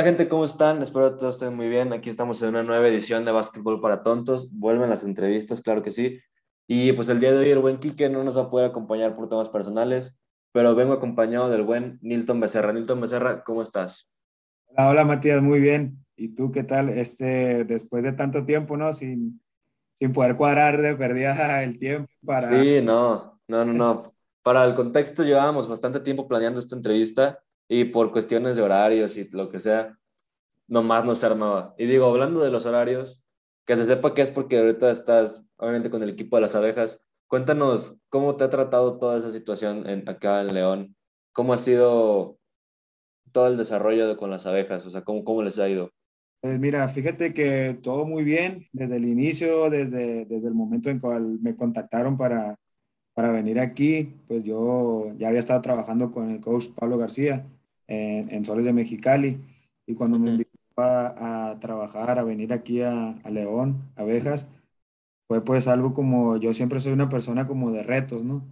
Hola gente, ¿cómo están? Espero que todos estén muy bien. Aquí estamos en una nueva edición de Básquetbol para Tontos. Vuelven las entrevistas, claro que sí. Y pues el día de hoy el buen Quique no nos va a poder acompañar por temas personales, pero vengo acompañado del buen Nilton Becerra. Nilton Becerra, ¿cómo estás? Hola, hola Matías, muy bien. ¿Y tú qué tal? Este, después de tanto tiempo, ¿no? Sin, sin poder cuadrar de perdida el tiempo para... Sí, no, no, no, no. Para el contexto llevábamos bastante tiempo planeando esta entrevista y por cuestiones de horarios y lo que sea, nomás no se armaba. Y digo, hablando de los horarios, que se sepa que es porque ahorita estás, obviamente, con el equipo de las abejas. Cuéntanos cómo te ha tratado toda esa situación en, acá en León. ¿Cómo ha sido todo el desarrollo de, con las abejas? O sea, ¿cómo, cómo les ha ido? Pues mira, fíjate que todo muy bien desde el inicio, desde, desde el momento en cual me contactaron para, para venir aquí, pues yo ya había estado trabajando con el coach Pablo García en, Soles de Mexicali. Y cuando me invitó a, trabajar, a venir aquí a, León, Abejas, fue pues algo como, yo siempre soy una persona como de retos, ¿no?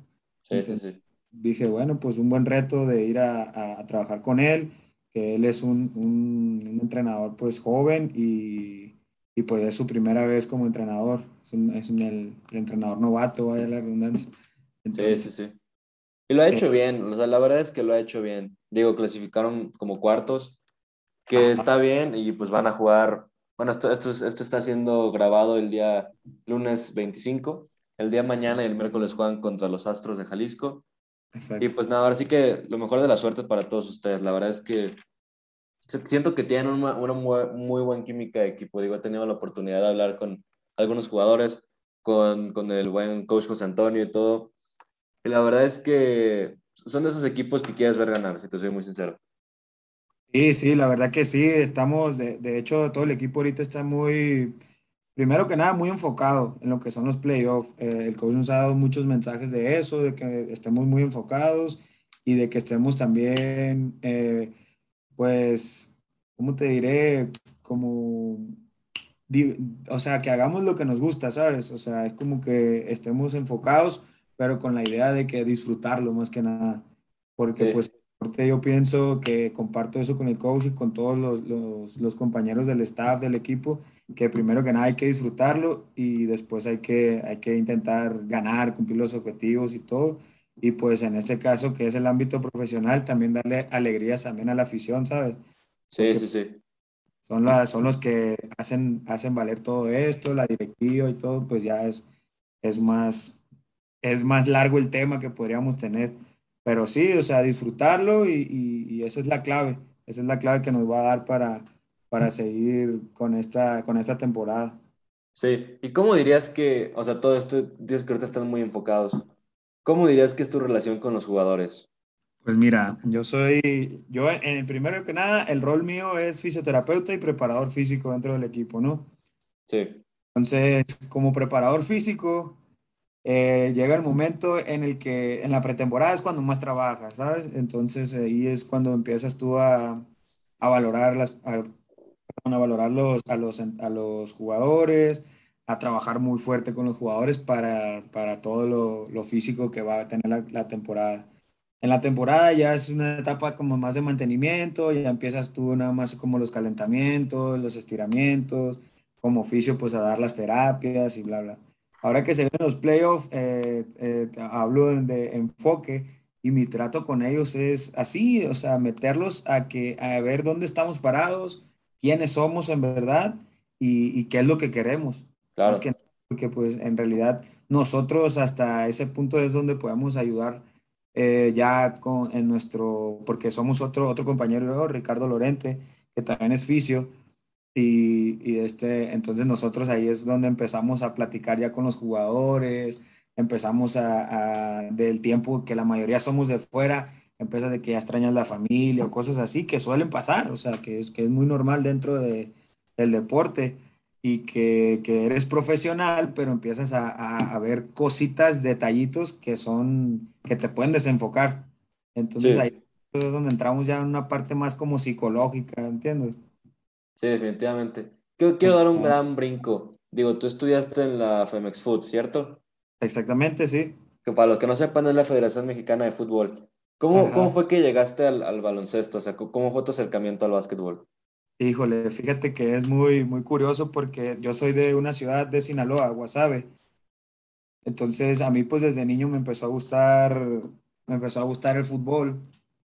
Sí, sí, sí. Dije, bueno, pues un buen reto de ir a, trabajar con él, que él es un, un, entrenador pues joven y, y, pues es su primera vez como entrenador, es, es el, el, entrenador novato, vaya la redundancia. Entonces, sí, sí, sí. Y lo ha hecho bien, o sea, la verdad es que lo ha hecho bien. Digo, clasificaron como cuartos, que está bien y pues van a jugar. Bueno, esto, esto, esto está siendo grabado el día lunes 25. El día mañana y el miércoles juegan contra los Astros de Jalisco. Exacto. Y pues nada, ahora sí que lo mejor de la suerte para todos ustedes. La verdad es que siento que tienen una, una muy, muy buena química de equipo. Digo, he tenido la oportunidad de hablar con algunos jugadores, con, con el buen coach José Antonio y todo la verdad es que son de esos equipos que quieres ver ganar, si te soy muy sincero. Sí, sí, la verdad que sí, estamos, de, de hecho, todo el equipo ahorita está muy, primero que nada, muy enfocado en lo que son los playoffs. Eh, el coach nos ha dado muchos mensajes de eso, de que estemos muy enfocados y de que estemos también, eh, pues, ¿cómo te diré? Como, o sea, que hagamos lo que nos gusta, ¿sabes? O sea, es como que estemos enfocados pero con la idea de que disfrutarlo más que nada, porque pues yo pienso que comparto eso con el coach y con todos los, los, los, compañeros del staff, del equipo, que primero que nada hay que disfrutarlo y después hay que, hay que intentar ganar, cumplir los objetivos y todo. Y pues en este caso, que es el ámbito profesional, también darle alegrías también a la afición, ¿sabes? Sí, sí, sí. Son, las, son los que hacen, hacen valer todo esto, la directiva y todo, pues ya es, es más, es más largo el tema que podríamos tener. Pero sí, o sea, disfrutarlo y, y, esa es la clave. Esa es la clave que nos va a dar para, para seguir con esta, con esta temporada. Sí, ¿y cómo dirías que, o sea, todo esto, dices que ahorita están muy enfocados, ¿cómo dirías que es tu relación con los jugadores? Pues mira, yo soy, yo en el primero que nada, el rol mío es fisioterapeuta y preparador físico dentro del equipo, ¿no? Sí. Entonces, como preparador físico, eh, llega el momento en el que en la pretemporada es cuando más trabajas, ¿sabes? Entonces ahí es cuando empiezas tú a, a valorar, las, a, valorar los, a, los, a los jugadores, a trabajar muy fuerte con los jugadores para, para todo lo, lo, físico que va a tener la, la, temporada. En la temporada ya es una etapa como más de mantenimiento, ya empiezas tú nada más como los calentamientos, los estiramientos, como oficio pues a dar las terapias y bla, bla. Ahora que se ven los playoffs, eh, eh, hablo de enfoque y mi trato con ellos es así, o sea, meterlos a, que, a ver dónde estamos parados, quiénes somos en verdad y, qué es lo que queremos. Claro. que, porque pues en realidad nosotros hasta ese punto es donde podemos ayudar eh, ya con, en nuestro, porque somos otro, otro compañero, Ricardo Lorente, que también es fisio, y, este, entonces nosotros ahí es donde empezamos a platicar ya con los jugadores, empezamos a, del tiempo que la mayoría somos de fuera, empiezas de que ya extrañas la familia o cosas así que suelen pasar, o sea, que es, que es muy normal dentro de, del deporte y que, que, eres profesional, pero empiezas a, a, ver cositas, detallitos que son, que te pueden desenfocar. Entonces ahí es donde entramos ya en una parte más como psicológica, ¿entiendes? Sí, definitivamente. Quiero, quiero dar un gran brinco. Digo, tú estudiaste en la Femex Food, ¿cierto? Exactamente, sí. Que para los que no sepan es la Federación Mexicana de Fútbol. ¿Cómo, ¿cómo fue que llegaste al, al, baloncesto? O sea, ¿cómo fue tu acercamiento al básquetbol? Híjole, fíjate que es muy, muy curioso porque yo soy de una ciudad de Sinaloa, Guasave. Entonces a mí pues desde niño me empezó a gustar, me empezó a gustar el fútbol.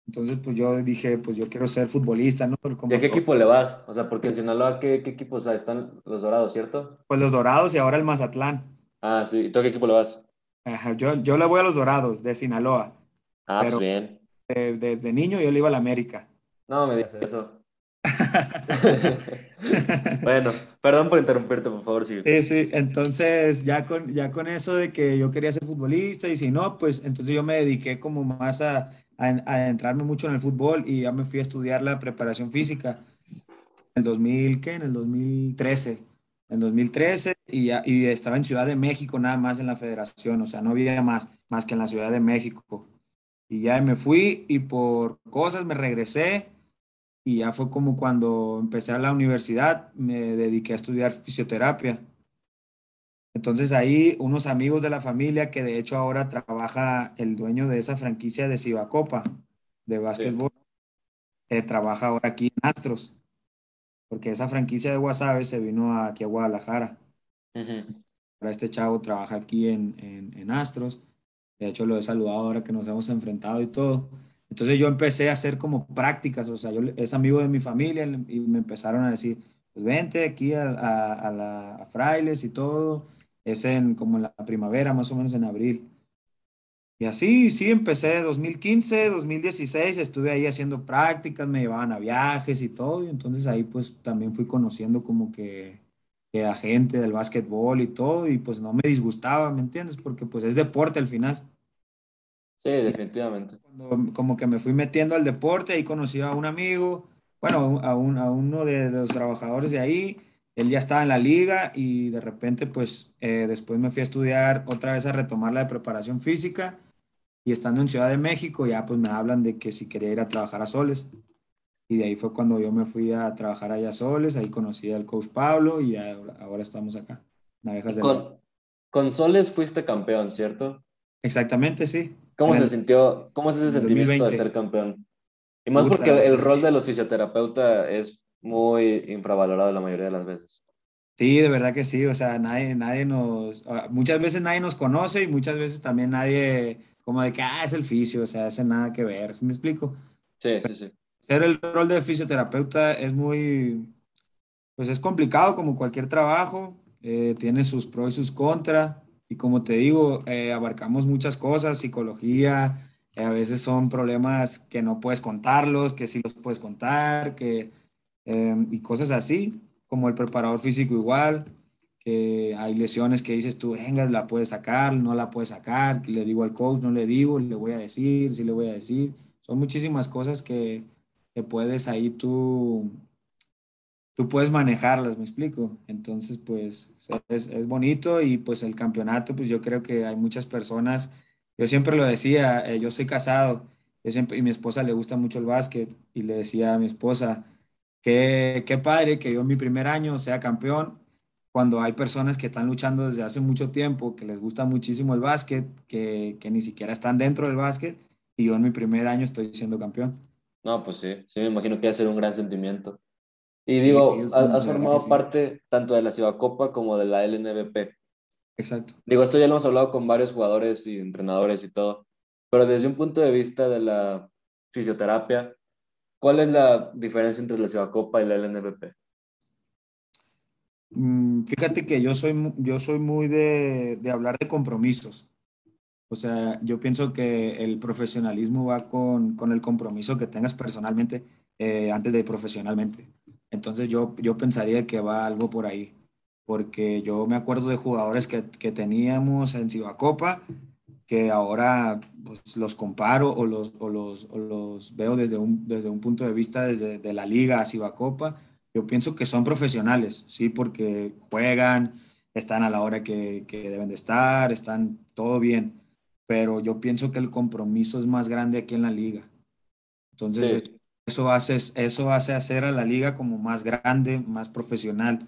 Entonces pues yo dije, pues yo quiero ser futbolista, ¿no? Pero ¿Y a qué equipo le vas? O sea, porque en Sinaloa, ¿qué, qué equipos? Están los Dorados, ¿cierto? Pues los Dorados y ahora el Mazatlán. Ah, sí. ¿Y tú a qué equipo le vas? Ajá, yo, yo le voy a los Dorados de Sinaloa. Ah, pues bien. de- desde niño yo le iba a la América. No me digas eso. Bueno, perdón por interrumpirte, por favor, sí. Sí, sí, entonces ya con, ya con eso de que yo quería ser futbolista y si no, pues entonces yo me dediqué como más a, a, adentrarme mucho en el fútbol y ya me fui a estudiar la preparación física en el 2000, ¿qué? En el 2013. En 2013 y, ya, y estaba en Ciudad de México nada más en la federación, o sea, no había más, más que en la Ciudad de México. Y ya me fui y por cosas me regresé y ya fue como cuando empecé a la universidad, me dediqué a estudiar fisioterapia. Entonces ahí unos amigos de la familia, que de hecho ahora trabaja el dueño de esa franquicia de Cibacopa, de básquetbol, eh, trabaja ahora aquí en Astros, porque esa franquicia de Guasave se vino aquí a Guadalajara. Ahora este chavo trabaja aquí en, en, en Astros. De hecho, lo he saludado ahora que nos hemos enfrentado y todo. Entonces yo empecé a hacer como prácticas, o sea, yo es amigo de mi familia y me empezaron a decir, pues vente aquí a, a, a la, a Frailes y todo. Es en como en la primavera, más o menos en abril. Y así, sí, empecé 2015, 2016, estuve ahí haciendo prácticas, me llevaban a viajes y todo, y entonces ahí pues también fui conociendo como que, que a gente del básquetbol y todo, y pues no me disgustaba, ¿me entiendes? Porque pues es deporte al final. Sí, definitivamente. Cuando como que me fui metiendo al deporte, ahí conocí a un amigo, bueno, a, un, a uno de los trabajadores de ahí, él ya estaba en la liga y de repente pues eh, después me fui a estudiar otra vez a retomar la de preparación física y estando en Ciudad de México ya pues me hablan de que si quería ir a trabajar a Soles y de ahí fue cuando yo me fui a trabajar allá a Soles, ahí conocí al coach Pablo y ahora, ahora estamos acá, con, con Soles fuiste campeón, ¿cierto? Exactamente, sí. ¿Cómo En se el- sintió, cómo es ese sentimiento de 2020. ser campeón? Y más porque el, el rol de los fisioterapeutas es muy infravalorado la mayoría de las veces. Sí, de verdad que sí, o sea, nadie, nadie nos, ah, muchas veces nadie nos conoce y muchas veces también nadie, como de que, ah, es el fisio, o sea, hace nada que ver, ¿sí me explico? Sí, sí, sí. Ser el rol de fisioterapeuta es muy, pues es complicado como cualquier trabajo, eh, tiene sus pros y sus contras, y como te digo, eh, abarcamos muchas cosas, psicología, eh, a veces son problemas que no puedes contarlos, que sí los puedes contar, que, eh, y cosas así, como el preparador físico igual, que hay lesiones que dices tú, venga, la puedes sacar, no la puedes sacar, le digo al coach, no le digo, le voy a decir, sí le voy a decir, son muchísimas cosas que, que puedes ahí tú tú puedes manejarlas, me explico. Entonces, pues es, es bonito y pues el campeonato, pues yo creo que hay muchas personas, yo siempre lo decía, eh, yo soy casado, y mi esposa le gusta mucho el básquet y le decía a mi esposa, qué, qué padre que yo en mi primer año sea campeón, cuando hay personas que están luchando desde hace mucho tiempo, que les gusta muchísimo el básquet, que, que ni siquiera están dentro del básquet, y yo en mi primer año estoy siendo campeón. No, pues sí, sí, me imagino que va a ser un gran sentimiento. Y Sí, digo, sí, has, formado sí. parte tanto de la Cibacopa como de la LNBP. Exacto. Digo, esto ya lo hemos hablado con varios jugadores y entrenadores y todo, pero desde un punto de vista de la fisioterapia, ¿cuál es la diferencia entre la Cibacopa y la LNBP? Mm, Fíjate que yo soy, yo soy muy de, de hablar de compromisos. O sea, yo pienso que el profesionalismo va con, con el compromiso que tengas personalmente eh, antes de profesionalmente. Entonces yo, yo pensaría que va algo por ahí, porque yo me acuerdo de jugadores que, que teníamos en Cibacopa que ahora pues, los comparo o los, o los, o los veo desde un, desde un punto de vista desde de la liga a Cibacopa. Yo pienso que son profesionales, sí, porque juegan, están a la hora que, que deben de estar, están todo bien, pero yo pienso que el compromiso es más grande aquí en la liga. Entonces, Sí, eso hace, eso hace hacer a la liga como más grande, más profesional,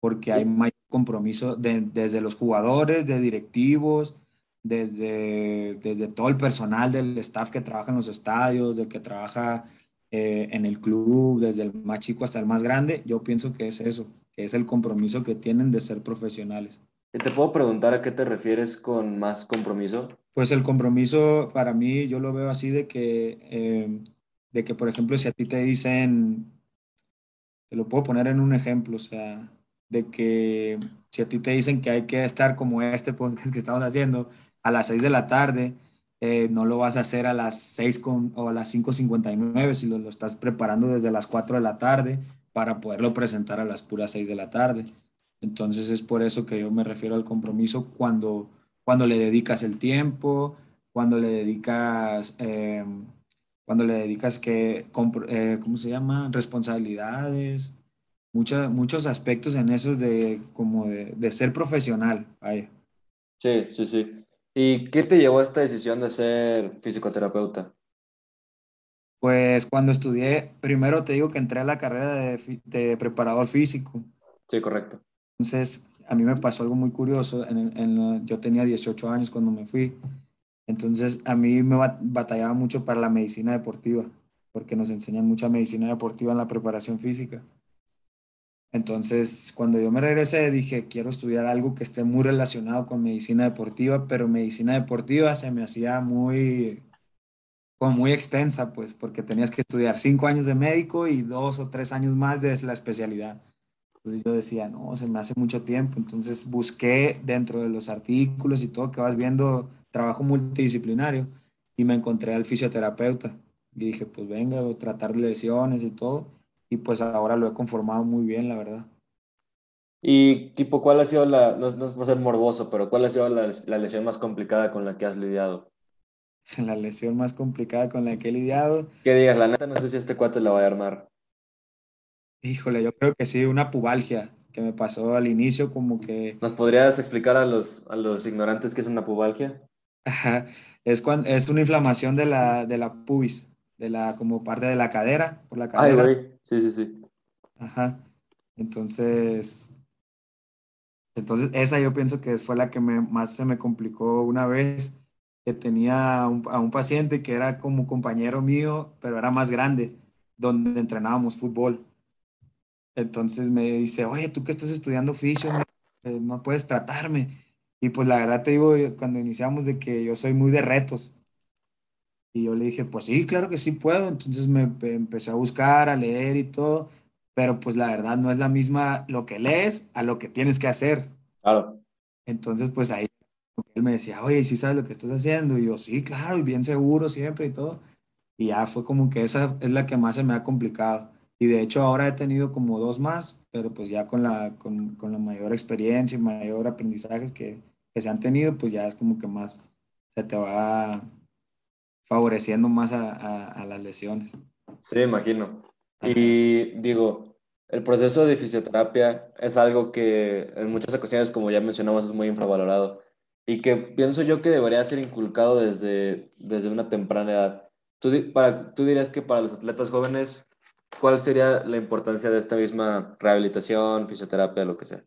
porque hay mayor compromiso de- desde los jugadores, de directivos, desde, desde todo el personal del staff que trabaja en los estadios, del que trabaja eh, en el club, desde el más chico hasta el más grande, yo pienso que es eso, que es el compromiso que tienen de ser profesionales. ¿Te puedo preguntar a qué te refieres con más compromiso? Pues el compromiso para mí yo lo veo así de que, eh, de que por ejemplo, si a ti te dicen, te lo puedo poner en un ejemplo, o sea, de que si a ti te dicen que hay que estar como este podcast que estamos haciendo a las 6 de la tarde, eh, no lo vas a hacer a las 6 con, o a las 5.59, si lo, lo estás preparando desde las 4 de la tarde para poderlo presentar a las puras 6 de la tarde. Entonces es por eso que yo me refiero al compromiso cuando, cuando le dedicas el tiempo, cuando le dedicas, em, cuando le dedicas que, eh, ¿cómo se llama? Responsabilidades, muchos aspectos en esos de, como de, ser profesional. Sí, sí, sí. ¿Y qué te llevó a esta decisión de ser fisioterapeuta? Pues cuando estudié, primero te digo que entré a la carrera de, de preparador físico. Sí, correcto. Entonces, a mí me pasó algo muy curioso. En, yo tenía 18 años cuando me fui. Entonces, a mí me batallaba mucho para la medicina deportiva, porque nos enseñan mucha medicina deportiva en la preparación física. Entonces, cuando yo me regresé, dije, quiero estudiar algo que esté muy relacionado con medicina deportiva, pero medicina deportiva se me hacía muy, como muy extensa, pues, porque tenías que estudiar cinco años de médico y dos o tres años más de la especialidad. Entonces yo decía, no, se me hace mucho tiempo. Entonces busqué dentro de los artículos y todo que vas viendo trabajo multidisciplinario y me encontré al fisioterapeuta. Y dije, pues venga, a tratar lesiones y todo. Y pues ahora lo he conformado muy bien, la verdad. Y tipo, ¿cuál ha sido la, no, no es por ser morboso, pero cuál ha sido la, la lesión más complicada con la que has lidiado? La lesión más complicada con la que he lidiado. Que digas, la neta, no sé si este cuate la va a armar. Híjole, yo creo que sí, una pubalgia que me pasó al inicio, como que... ¿Nos podrías explicar a los, a los ignorantes qué es una pubalgia? es, cuando, es una inflamación de la, de la pubis, de la, como parte de la cadera, por la cadera. Ay, güey, sí, sí, sí. Ajá, entonces... Entonces, esa yo pienso que fue la que me, más se me complicó una vez, que tenía a un paciente que era como compañero mío, pero era más grande, donde entrenábamos fútbol. Entonces me dice, oye, tú que estás estudiando oficio, eh, no puedes tratarme. Y pues la verdad te digo, cuando iniciamos de que yo soy muy de retos. Y yo le dije, pues sí, claro que sí puedo. Entonces me empecé a buscar, a leer y todo. Pero pues la verdad no es la misma lo que lees a lo que tienes que hacer. Claro. Entonces pues ahí él me decía, oye, ¿sí sabes lo que estás haciendo? Y yo, sí, claro, y bien seguro siempre y todo. Y ya fue como que esa es la que más se me ha complicado. Y de hecho ahora he tenido como dos más, pero pues ya con la, con, con la mayor experiencia y mayor aprendizajes que, que, se han tenido, pues ya es como que más se te va favoreciendo más a, a, las lesiones. Sí, imagino. Y digo, el proceso de fisioterapia es algo que en muchas ocasiones, como ya mencionamos, es muy infravalorado y que pienso yo que debería ser inculcado desde, desde una temprana edad. ¿Tú, para, ¿Tú dirías que para los atletas jóvenes ¿cuál sería la importancia de esta misma rehabilitación, fisioterapia, lo que sea?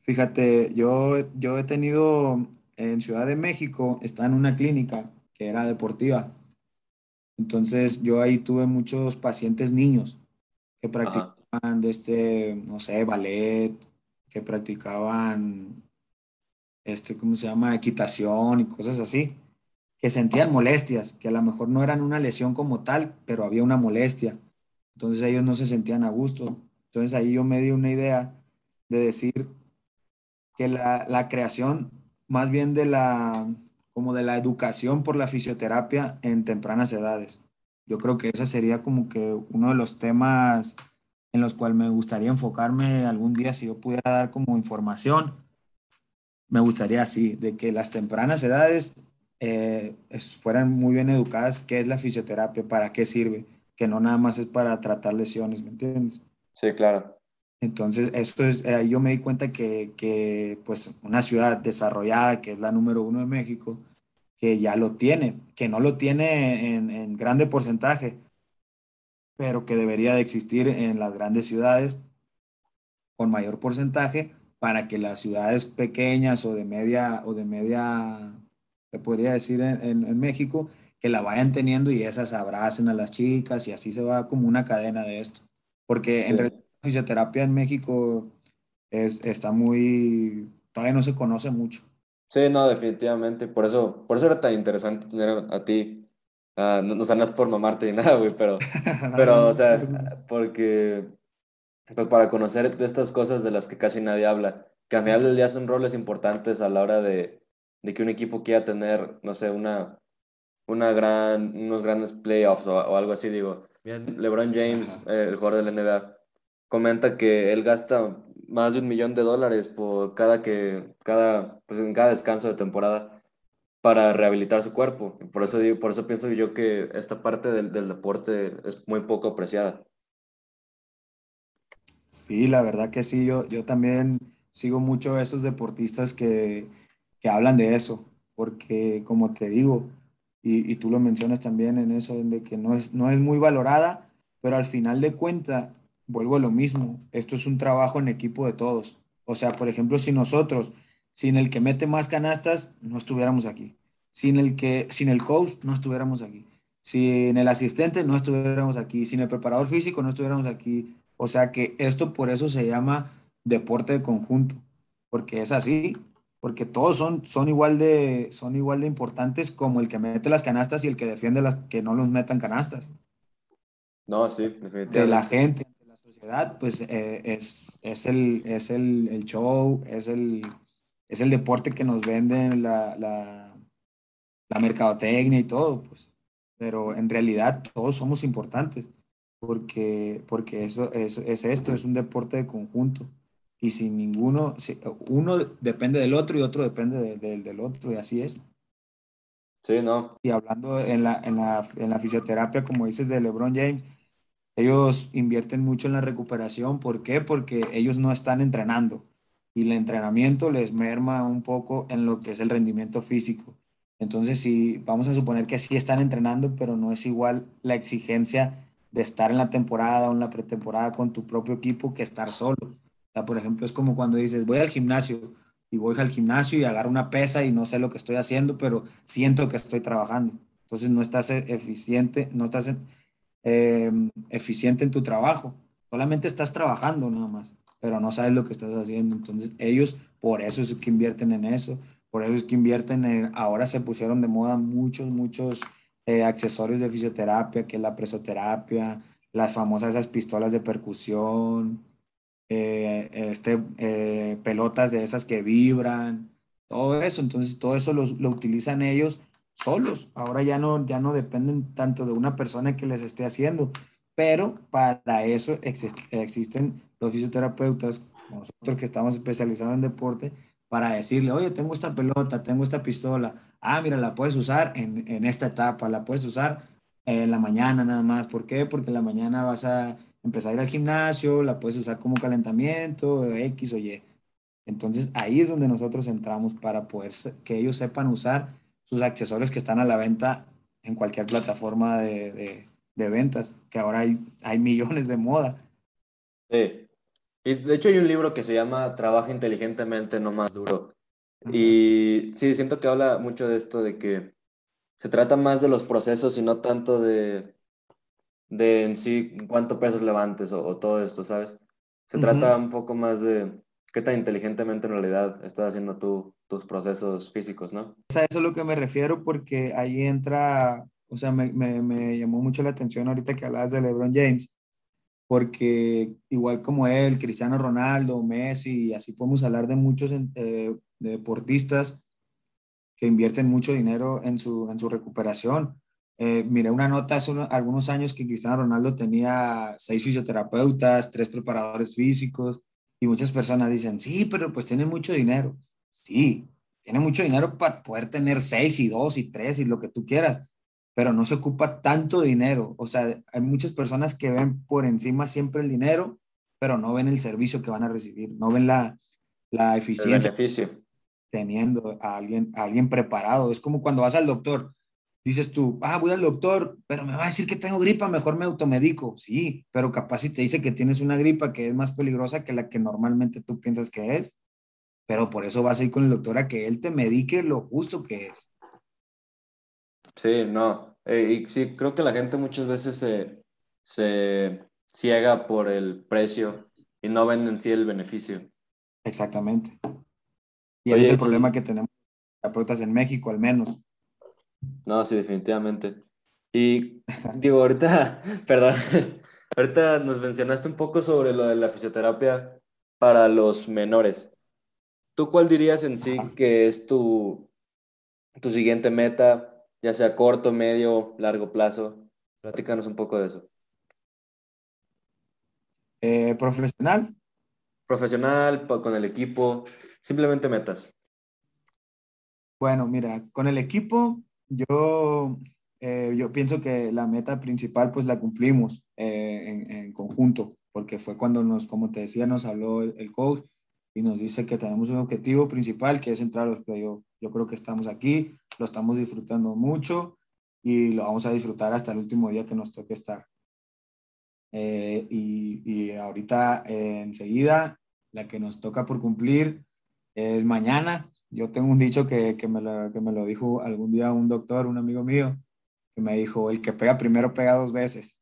Fíjate, yo, yo he tenido en Ciudad de México, está en una clínica que era deportiva. Entonces yo ahí tuve muchos pacientes niños que practicaban de este, no sé, ballet, que practicaban, este, ¿cómo se llama? Equitación y cosas así que sentían molestias, que a lo mejor no eran una lesión como tal, pero había una molestia. Entonces ellos no se sentían a gusto. Entonces ahí yo me di una idea de decir que la, la creación más bien de la, como de la educación por la fisioterapia en tempranas edades. Yo creo que ese sería como que uno de los temas en los cuales me gustaría enfocarme algún día si yo pudiera dar como información. Me gustaría así, de que las tempranas edades eh, fueran muy bien educadas qué es la fisioterapia, para qué sirve, que no nada más es para tratar lesiones, ¿me entiendes? Sí, claro. Entonces, eso es, eh, yo me di cuenta que, que, pues, una ciudad desarrollada, que es la número uno de México, que ya lo tiene, que no lo tiene en, en grande porcentaje, pero que debería de existir en las grandes ciudades con mayor porcentaje para que las ciudades pequeñas o de media o de media se podría decir en, en, México, que la vayan teniendo y esas abracen a las chicas y así se va como una cadena de esto. Porque en realidad la fisioterapia en México es, está muy, todavía no se conoce mucho. Sí, no, definitivamente. Por eso, por eso era tan interesante tener a, ti. Uh, no, no, por mamarte ni nada, güey, pero, pero, o sea, porque, pues para conocer de estas cosas de las que casi nadie habla, que a final del día son roles importantes a la hora de, de que un equipo quiera tener, no sé, una, una gran, unos grandes playoffs o, algo así, digo. Bien, LeBron James, eh, el jugador de la NBA, comenta que él gasta más de un millón de dólares por cada que, cada, pues en cada descanso de temporada para rehabilitar su cuerpo. Por eso, digo, por eso pienso yo que esta parte del, del deporte es muy poco apreciada. Sí, la verdad que sí, yo, yo también sigo mucho a esos deportistas que, que hablan de eso, porque como te digo, y, y, tú lo mencionas también en eso, de que no es, no es muy valorada, pero al final de cuentas vuelvo a lo mismo, esto es un trabajo en equipo de todos. O sea, por ejemplo, si nosotros, sin el que mete más canastas, no estuviéramos aquí. Sin el que, sin el coach, no estuviéramos aquí. Sin el asistente, no estuviéramos aquí. Sin el preparador físico, no estuviéramos aquí. O sea que esto por eso se llama deporte de conjunto, porque es así, porque todos son, son, igual de, son igual de importantes como el que mete las canastas y el que defiende las que no los metan canastas. No, sí, definitivamente. De la gente, pues eh, es, es, el, es el, el, show, es el, es el deporte que nos venden la, la, la mercadotecnia y todo, pues. Pero en realidad todos somos importantes, porque, porque eso, es, es esto, es un deporte de conjunto. Y sin ninguno, uno depende del otro y otro depende del otro, y así es. Sí, no. Y hablando en la, en la, en la fisioterapia, como dices de LeBron James, ellos invierten mucho en la recuperación. ¿Por qué? Porque ellos no están entrenando y el entrenamiento les merma un poco en lo que es el rendimiento físico. Entonces, si vamos a suponer que sí están entrenando, pero no es igual la exigencia de estar en la temporada o en la pretemporada con tu propio equipo que estar solo. O sea, por ejemplo, es como cuando dices, voy al gimnasio y voy al gimnasio y agarro una pesa y no sé lo que estoy haciendo, pero siento que estoy trabajando. Entonces, no estás eficiente, no estás Em, eficiente en tu trabajo. Solamente estás trabajando nada más, pero no sabes lo que estás haciendo. Entonces ellos, por eso es que invierten en eso, por eso es que invierten en, ahora se pusieron de moda muchos, muchos eh, accesorios de fisioterapia, que es la presoterapia, las famosas esas pistolas de percusión, eh, este, eh, pelotas de esas que vibran, todo eso. Entonces todo eso lo, lo utilizan ellos solos. Ahora ya no, ya no dependen tanto de una persona que les esté haciendo, pero para eso existen los fisioterapeutas, nosotros que estamos especializados en deporte, para decirle, oye, tengo esta pelota, tengo esta pistola, ah, mira, la puedes usar en, en esta etapa, la puedes usar en la mañana nada más. ¿Por qué? Porque en la mañana vas a empezar a ir al gimnasio, la puedes usar como calentamiento, X o Y. Entonces ahí es donde nosotros entramos para poder que ellos sepan usar sus accesorios que están a la venta en cualquier plataforma de, de, ventas, que ahora hay, hay millones de moda. Sí. Y de hecho hay un libro que se llama Trabaja inteligentemente, no más duro. Y sí, siento que habla mucho de esto, de que se trata más de los procesos y no tanto de, de en sí cuánto pesos levantes o, todo esto, ¿sabes? Se trata un poco más de, qué tan inteligentemente en realidad estás haciendo tú tus procesos físicos, ¿no? A eso es lo que me refiero porque ahí entra, o sea, me, me, me llamó mucho la atención ahorita que hablabas de LeBron James, porque igual como él, Cristiano Ronaldo, Messi, así podemos hablar de muchos eh, deportistas que invierten mucho dinero en su, en su recuperación. Eh, miré una nota hace algunos años que Cristiano Ronaldo tenía seis fisioterapeutas, tres preparadores físicos, y muchas personas dicen, sí, pero pues tiene mucho dinero. Sí, tiene mucho dinero para poder tener seis y dos y tres y lo que tú quieras, pero no se ocupa tanto dinero. O sea, hay muchas personas que ven por encima siempre el dinero, pero no ven el servicio que van a recibir, no ven la, la eficiencia. Teniendo a alguien, a alguien preparado. Es como cuando vas al doctor dices tú, ah, voy al doctor, pero me va a decir que tengo gripa, mejor me automedico. Sí, pero capaz si te dice que tienes una gripa que es más peligrosa que la que normalmente tú piensas que es, pero por eso vas a ir con el doctor a que él te medique lo justo que es. Sí, no. Eh, y sí, creo que la gente muchas veces se, se ciega por el precio y no ven en sí el beneficio. Exactamente. Y ese es el problema que tenemos terapeutas en México, al menos. No, sí, definitivamente. Y digo, ahorita, perdón, ahorita nos mencionaste un poco sobre lo de la fisioterapia para los menores. ¿Tú cuál dirías en sí que es tu, tu siguiente meta, ya sea corto, medio, largo plazo? Platícanos un poco de eso. Eh, profesional. Profesional, con el equipo, simplemente metas. Bueno, mira, con el equipo yo, eh, yo pienso que la meta principal pues la cumplimos eh, en, conjunto, porque fue cuando nos, como te decía, nos habló el, coach y nos dice que tenemos un objetivo principal que es entrar a los playoffs. Yo creo que estamos aquí, lo estamos disfrutando mucho y lo vamos a disfrutar hasta el último día que nos toque estar. Eh, y, y, ahorita enseguida la que nos toca por cumplir es mañana, yo tengo un dicho que, que, me lo, que me lo dijo algún día un doctor, un amigo mío, que me dijo, el que pega primero pega dos veces.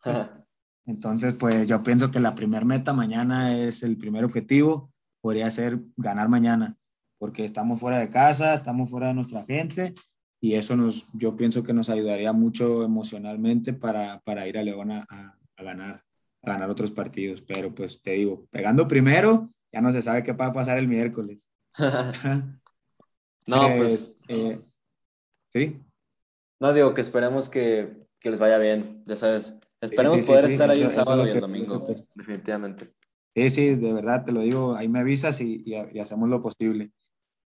Entonces, pues yo pienso que la primera meta mañana es el primer objetivo, podría ser ganar mañana, porque estamos fuera de casa, estamos fuera de nuestra gente y eso nos, yo pienso que nos ayudaría mucho emocionalmente para, para ir a León a, a, ganar, a ganar otros partidos. Pero pues te digo, pegando primero, ya no se sabe qué va a pasar el miércoles. no, pues. Eh, sí. No, digo que esperemos que, que, les vaya bien, ya sabes. Esperemos poder estar ahí el sábado y el domingo, definitivamente. Sí, sí, de verdad te lo digo, ahí me avisas y, y, hacemos lo posible.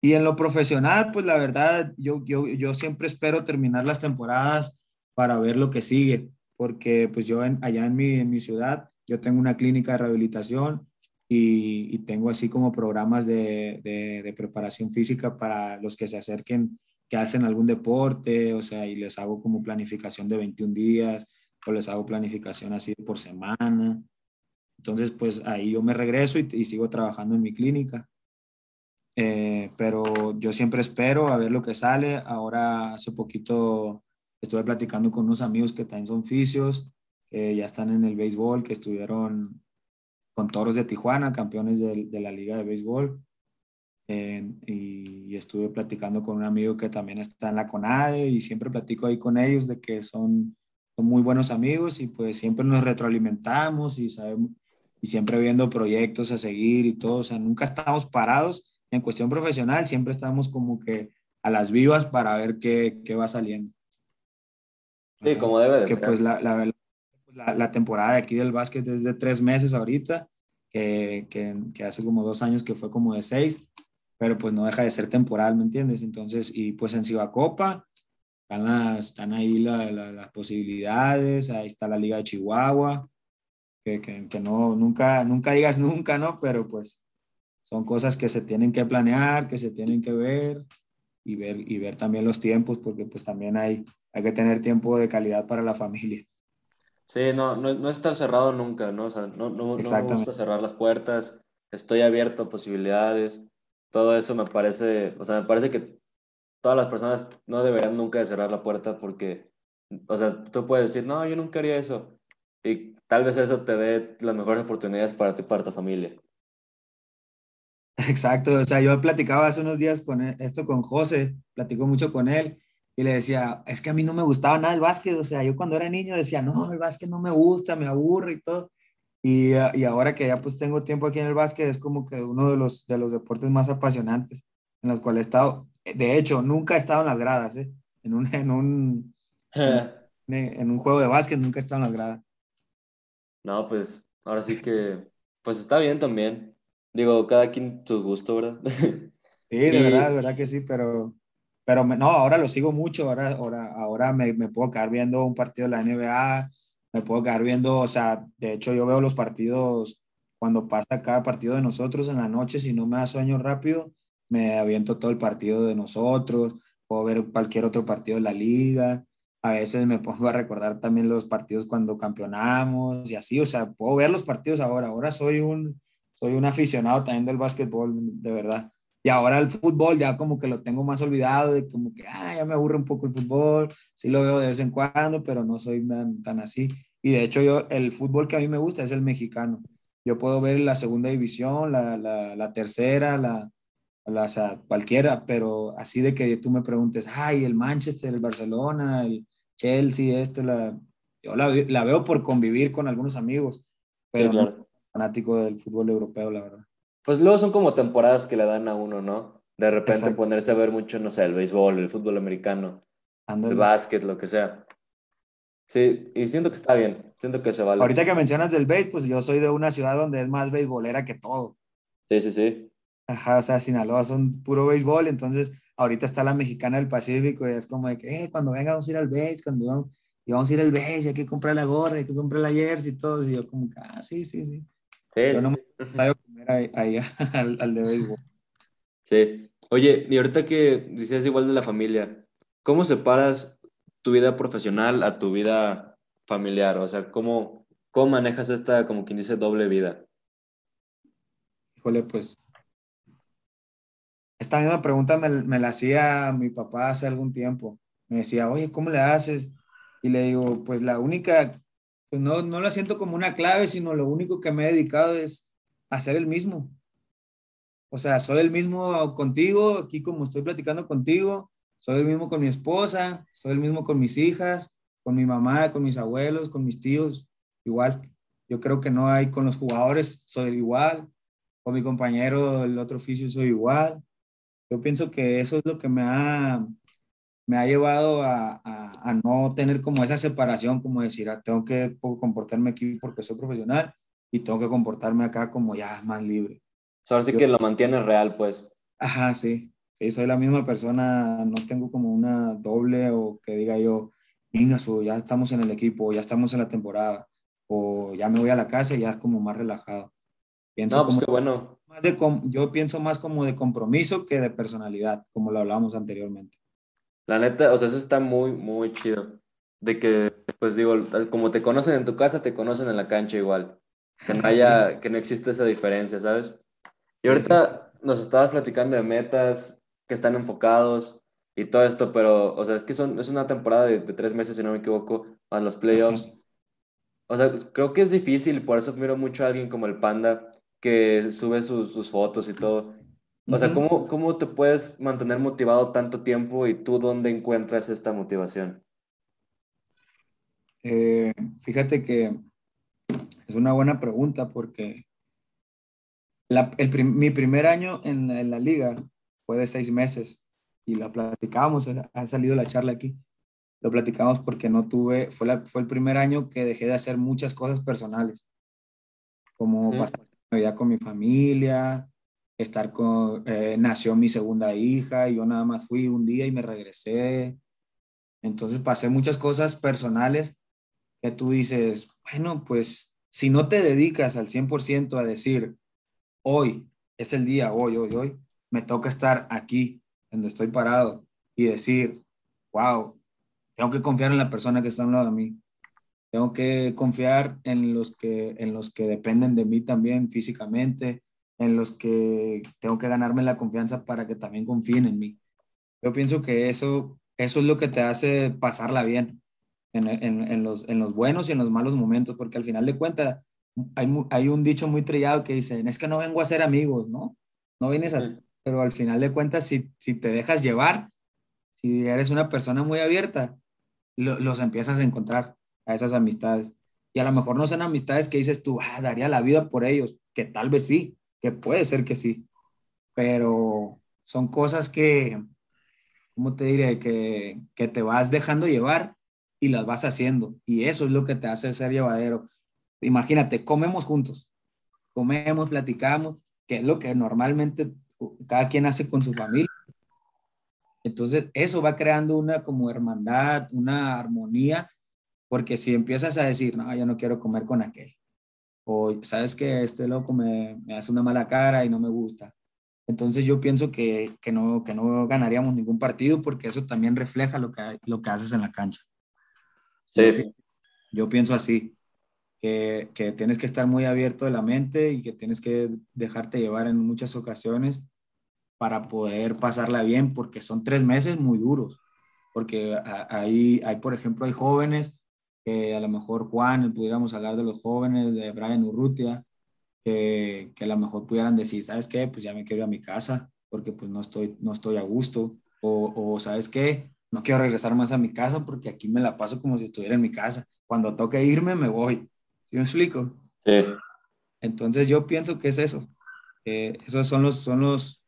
Y en lo profesional, pues la verdad, yo, yo, yo siempre espero terminar las temporadas para ver lo que sigue, porque pues yo allá en mi, en mi ciudad, yo tengo una clínica de rehabilitación y, tengo así como programas de, de, preparación física para los que se acerquen, que hacen algún deporte, o sea, y les hago como planificación de 21 días o les hago planificación así por semana. Entonces, pues ahí yo me regreso y, sigo trabajando en mi clínica. Eh, pero yo siempre espero a ver lo que sale. Ahora hace poquito estuve platicando con unos amigos que también son fisios, que ya están en el béisbol, que estuvieron con Toros de Tijuana, campeones de, la Liga de Béisbol. y, estuve platicando con un amigo que también está en la CONADE y siempre platico ahí con ellos de que son, son muy buenos amigos y pues siempre nos retroalimentamos y sabemos y siempre viendo proyectos a seguir y todo, o sea, nunca estamos parados en cuestión profesional, siempre estamos como que a las vivas para ver qué, qué va saliendo. Sí, como debe de que pues la, la, la, temporada de aquí del básquet es de tres meses ahorita, que, que, hace como dos años que fue como de seis, pero pues no deja de ser temporal, ¿me entiendes? Entonces, y pues en Copa están, están ahí las posibilidades, ahí está la Liga de Chihuahua, que, que, no, nunca, nunca digas nunca, ¿no? Pero pues son cosas que se tienen que planear, que se tienen que ver y ver, y ver también los tiempos, porque pues también hay, hay que tener tiempo de calidad para la familia. Sí, no, no, no estar cerrado nunca, ¿no? O sea, no, no, no me gusta cerrar las puertas, estoy abierto a posibilidades, todo eso me parece, o sea, me parece que todas las personas no deberían nunca de cerrar la puerta porque, o sea, tú puedes decir, no, yo nunca haría eso, y tal vez eso te dé las mejores oportunidades para ti, para tu familia. Exacto, o sea, yo platicaba hace unos días con e, esto con José, platico mucho con él, y le decía, es que a mí no me gustaba nada el básquet, o sea, yo cuando era niño decía, no, el básquet no me gusta, me aburre y todo. Y, y, ahora que ya pues tengo tiempo aquí en el básquet, es como que uno de los, de los deportes más apasionantes en los cuales he estado. De hecho, nunca he estado en las gradas, ¿eh? En un, en un, en, un juego de básquet nunca he estado en las gradas. No, pues ahora sí que, pues está bien también. Digo, cada quien su gusto, ¿verdad? Sí, de verdad, de verdad que sí, pero pero no, ahora lo sigo mucho, ahora, ahora, ahora me, me, puedo quedar viendo un partido de la NBA, me puedo quedar viendo, o sea, de hecho yo veo los partidos cuando pasa cada partido de nosotros en la noche, si no me da sueño rápido, me aviento todo el partido de nosotros, puedo ver cualquier otro partido de la liga, a veces me pongo a recordar también los partidos cuando campeonamos y así, o sea, puedo ver los partidos ahora, ahora soy un, soy un aficionado también del básquetbol, de verdad. Y ahora el fútbol ya como que lo tengo más olvidado, de como que, ah, ya me aburre un poco el fútbol, sí lo veo de vez en cuando, pero no soy tan, tan así. Y de hecho yo, el fútbol que a mí me gusta es el mexicano. Yo puedo ver la segunda división, la, la, la tercera, la, la, o sea, cualquiera, pero así de que tú me preguntes, ay, el Manchester, el Barcelona, el Chelsea, este, la, yo la, la veo por convivir con algunos amigos, pero Sí, no claro. fanático del fútbol europeo, la verdad. Pues luego son como temporadas que le dan a uno, ¿no? De repente Exacto. ponerse a ver mucho, no sé, el béisbol, el fútbol americano, Ándale. el básquet, lo que sea. Sí, y siento que está bien, siento que se vale. Ahorita que mencionas del béis, pues yo soy de una ciudad donde es más beisbolera que todo. Sí, sí, sí. Ajá, o sea, Sinaloa son puro béisbol, entonces ahorita está la mexicana del Pacífico y es como de que, eh, cuando venga vamos a ir al béis, cuando vamos, y vamos a ir al béis, hay que comprar la gorra, hay que comprar la jersey y todo, y yo como que, ah, sí, sí, sí. Sí, Yo no me voy a comer ahí, ahí al, al de béisbol. sí. Oye, y ahorita que dices igual de la familia, ¿cómo separas tu vida profesional a tu vida familiar? O sea, ¿cómo, cómo manejas esta, como quien dice, doble vida? Híjole, pues esta misma pregunta me, me la hacía mi papá hace algún tiempo. Me decía, oye, ¿cómo le haces? Y le digo, pues la única, pues no, no la siento como una clave, sino lo único que me he dedicado es a ser el mismo. O sea, soy el mismo contigo, aquí como estoy platicando contigo, soy el mismo con mi esposa, soy el mismo con mis hijas, con mi mamá, con mis abuelos, con mis tíos, igual. Yo creo que no hay con los jugadores, soy igual, con mi compañero del otro oficio soy igual. Yo pienso que eso es lo que me ha, me ha llevado a, a, a no tener como esa separación, como decir, ah, tengo que comportarme aquí porque soy profesional y tengo que comportarme acá como ya más libre. O sea, ahora sí Yo- que lo mantienes real, pues. Ajá, sí, sí, soy la misma persona, no tengo como una doble o que diga yo, venga, ya estamos en el equipo, ya estamos en la temporada, o ya me voy a la casa y ya es como más relajado. Pienso No, pues como qué bueno. más de yo pienso más como de compromiso que de personalidad, como lo hablábamos anteriormente. La neta, o sea, eso está muy, muy chido. De que, pues digo, como te conocen en tu casa, te conocen en la cancha igual. Que no haya, que no existe esa diferencia, ¿sabes? Y ahorita nos estabas platicando de metas que están enfocados y todo esto, pero, o sea, es que son, es una temporada de, de tres meses, si no me equivoco, a los playoffs. O sea, creo que es difícil, por eso admiro mucho a alguien como el Panda, que sube sus, sus fotos y todo. O sea. ¿cómo, ¿cómo te puedes mantener motivado tanto tiempo y tú dónde encuentras esta motivación? Eh, fíjate que es una buena pregunta porque la- el prim- mi primer año en la, en la liga fue de seis meses y la platicábamos, ha salido la charla aquí. Lo platicamos porque no tuve, fue, la- fue el primer año que dejé de hacer muchas cosas personales, como Ujú. pasar Navidad con mi familia, estar con, eh, nació mi segunda hija y yo nada más fui un día y me regresé. Entonces pasé muchas cosas personales que tú dices, bueno, pues si no te dedicas al 100% a decir, hoy es el día, hoy, hoy, hoy, me toca estar aquí, donde estoy parado, y decir, wow, tengo que confiar en la persona que está a un lado de mí. Tengo que confiar en los que, en los que dependen de mí también físicamente, en los que tengo que ganarme la confianza para que también confíen en mí. Yo pienso que eso, eso es lo que te hace pasarla bien en, en, en los, en los buenos y en los malos momentos, porque al final de cuentas hay, hay un dicho muy trillado que dice, es que no vengo a ser amigos, ¿no? No vienes a... Ujú. Pero al final de cuentas, si, si te dejas llevar, si eres una persona muy abierta, lo- los empiezas a encontrar a esas amistades. Y a lo mejor no son amistades que dices tú, ah, daría la vida por ellos, que tal vez sí, que puede ser que sí, pero son cosas que, ¿cómo te diré? Que, que te vas dejando llevar y las vas haciendo. Y eso es lo que te hace ser llevadero. Imagínate, comemos juntos, comemos, platicamos, que es lo que normalmente cada quien hace con su familia. Entonces, eso va creando una como hermandad, una armonía, porque si empiezas a decir, no, yo no quiero comer con aquel, o sabes que este loco me, me hace una mala cara y no me gusta. Entonces yo pienso que, que, no, que no ganaríamos ningún partido porque eso también refleja lo que, lo que haces en la cancha. Yo, Sí, pi- yo pienso así, que, que tienes que estar muy abierto de la mente y que tienes que dejarte llevar en muchas ocasiones para poder pasarla bien, porque son tres meses muy duros, porque hay, hay por ejemplo, hay jóvenes, que a lo mejor Juan, pudiéramos hablar de los jóvenes, de Brian Urrutia, que, que a lo mejor pudieran decir, ¿sabes qué? Pues ya me quiero ir a mi casa, porque pues no estoy, no estoy a gusto, o, o ¿sabes qué? No quiero regresar más a mi casa porque aquí me la paso como si estuviera en mi casa. Cuando toque irme, me voy. ¿Sí me explico? Sí. Entonces yo pienso que es eso. Eh, esos son los, son los,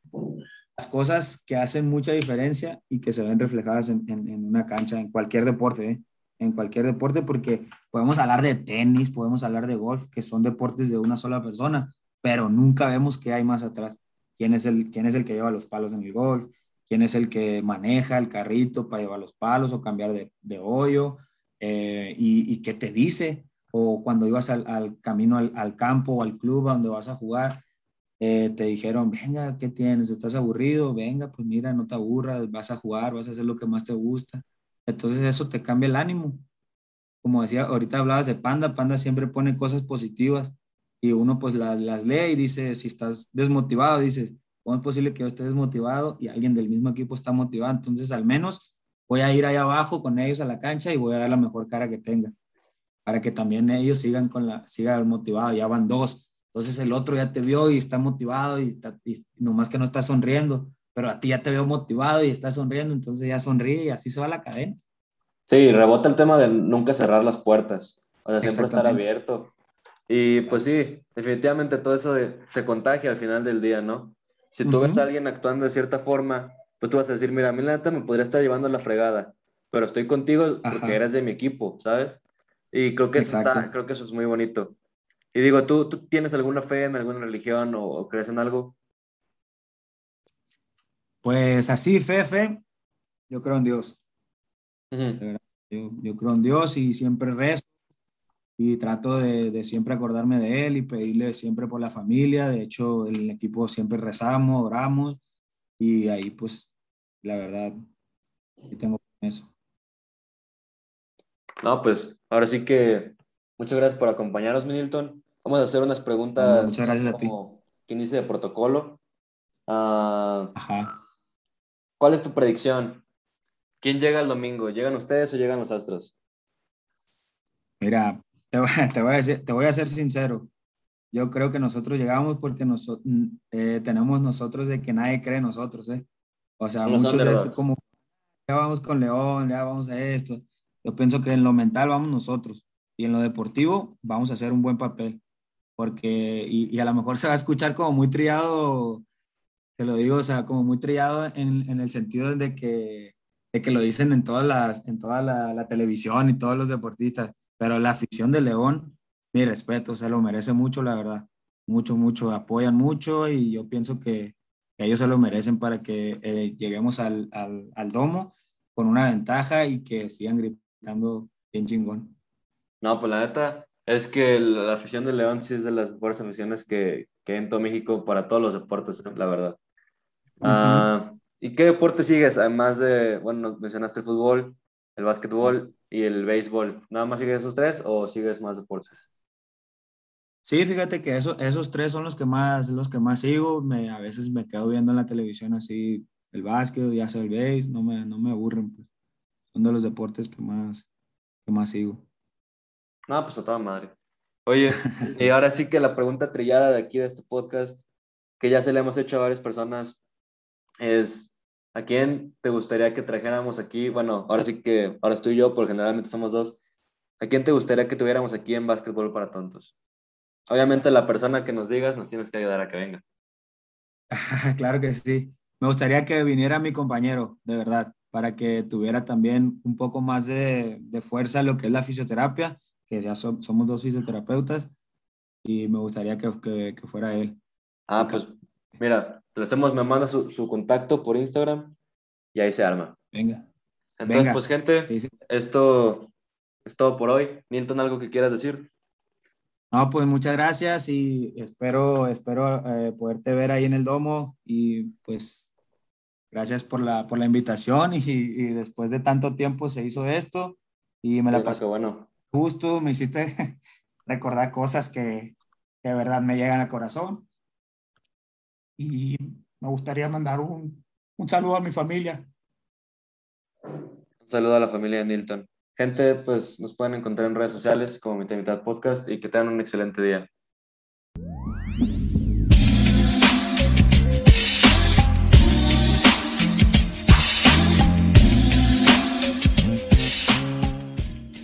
las cosas que hacen mucha diferencia y que se ven reflejadas en, en, una cancha, en cualquier deporte, ¿eh? En cualquier deporte, porque podemos hablar de tenis, podemos hablar de golf, que son deportes de una sola persona, pero nunca vemos qué hay más atrás. ¿Quién es el, quién es el que lleva los palos en el golf? ¿Quién es el que maneja el carrito para llevar los palos o cambiar de, de hoyo? Eh, y, qué te dice? O cuando ibas al, camino al, al, campo o al club a donde vas a jugar, eh, te dijeron, venga, ¿qué tienes? ¿Estás aburrido? Venga, pues mira, no te aburras, vas a jugar, vas a hacer lo que más te gusta. Entonces eso te cambia el ánimo. Como decía, ahorita hablabas de Panda, Panda siempre pone cosas positivas y uno pues las lee y dice, si estás desmotivado, dices, ¿cómo es posible que yo esté desmotivado y alguien del mismo equipo está motivado? Entonces al menos voy a ir ahí abajo con ellos a la cancha y voy a dar la mejor cara que tenga para que también ellos sigan con la sigan motivados, ya van dos, entonces el otro ya te vio y está motivado y, está, y nomás que no está sonriendo, pero a ti ya te veo motivado y está sonriendo, entonces ya sonríe y así se va la cadena. Sí, rebota el tema de nunca cerrar las puertas, o sea, siempre estar abierto. Y pues sí, definitivamente todo eso se contagia al final del día, ¿no? Si tú ves a alguien actuando de cierta forma, pues tú vas a decir, mira, a mí la neta me podría estar llevando la fregada, pero estoy contigo porque eres de mi equipo, ¿sabes? Y creo que, eso está, creo que eso es muy bonito. Y digo, ¿tú, ¿tú tienes alguna fe en alguna religión o, crees en algo? Pues así, fe, fe, yo creo en Dios. yo, yo, creo en Dios y siempre rezo y trato de, de, siempre acordarme de Él y pedirle siempre por la familia. De hecho, el equipo siempre rezamos, oramos y ahí pues la verdad, yo tengo eso. No, pues ahora sí que Muchas gracias por acompañarnos, Milton. Vamos a hacer unas preguntas. Muchas gracias a ti. ¿Quién dice de protocolo? Uh, Ajá. ¿Cuál es tu predicción? ¿Quién llega el domingo? ¿Llegan ustedes o llegan los Astros? Mira, te voy, te voy, a, decir, te voy a ser sincero. Yo creo que nosotros llegamos porque nosotros, eh, tenemos nosotros de que nadie cree en nosotros. ¿eh? O sea, muchos es como, ya vamos con León, ya vamos a esto. Yo pienso que en lo mental vamos nosotros y en lo deportivo vamos a hacer un buen papel. Porque, y, a lo mejor se va a escuchar como muy triado, te lo digo, o sea, como muy triado en, en el sentido de que, de que lo dicen en, todas las, en toda la, la, televisión y todos los deportistas, pero la afición de León, mi respeto, se lo merece mucho, la verdad. Mucho, mucho, apoyan mucho y yo pienso que, ellos se lo merecen para que eh, lleguemos al, al, al domo con una ventaja y que sigan gritando bien chingón. No, pues la neta es que la afición de León sí es de las mejores aficiones que, que en todo México para todos los deportes, la verdad. Ah, ¿Y qué deporte sigues? Además de, bueno, mencionaste el fútbol, el básquetbol y el béisbol. ¿Nada más sigues esos tres o sigues más deportes? Sí, fíjate que eso, esos tres son los que más, los que más sigo. Me, a veces me quedo viendo en la televisión así el básquet, ya sea el béis, no me, no me aburren. Pues. Son de los deportes que más, que más sigo. No, pues a toda madre. Oye, y ahora sí que la pregunta trillada de aquí de este podcast, que ya se le hemos hecho a varias personas, es, ¿a quién te gustaría que trajéramos aquí? Bueno, ahora sí que, ahora estoy yo, porque generalmente somos dos. ¿A quién te gustaría que tuviéramos aquí en Básquetbol para Tontos? Obviamente la persona que nos digas nos tienes que ayudar a que venga. claro que sí. Me gustaría que viniera mi compañero, de verdad, para que tuviera también un poco más de, de fuerza lo que es la fisioterapia que ya somos dos fisioterapeutas y me gustaría que, que, fuera él. Ah, pues mira, le hacemos, me manda su, su, contacto por Instagram y ahí se arma. Venga. Entonces, pues gente, esto es todo por hoy. Nilton, ¿algo que quieras decir? No, pues muchas gracias y espero, espero eh, poderte ver ahí en el domo y pues gracias por la, por la invitación y, y después de tanto tiempo se hizo esto y me la pasé. bueno justo me hiciste recordar cosas que, que de verdad me llegan al corazón. Y me gustaría mandar un, un saludo a mi familia. Un saludo a la familia de Nilton. Gente, pues nos pueden encontrar en redes sociales como Mitad Mitad Podcast y que tengan un excelente día.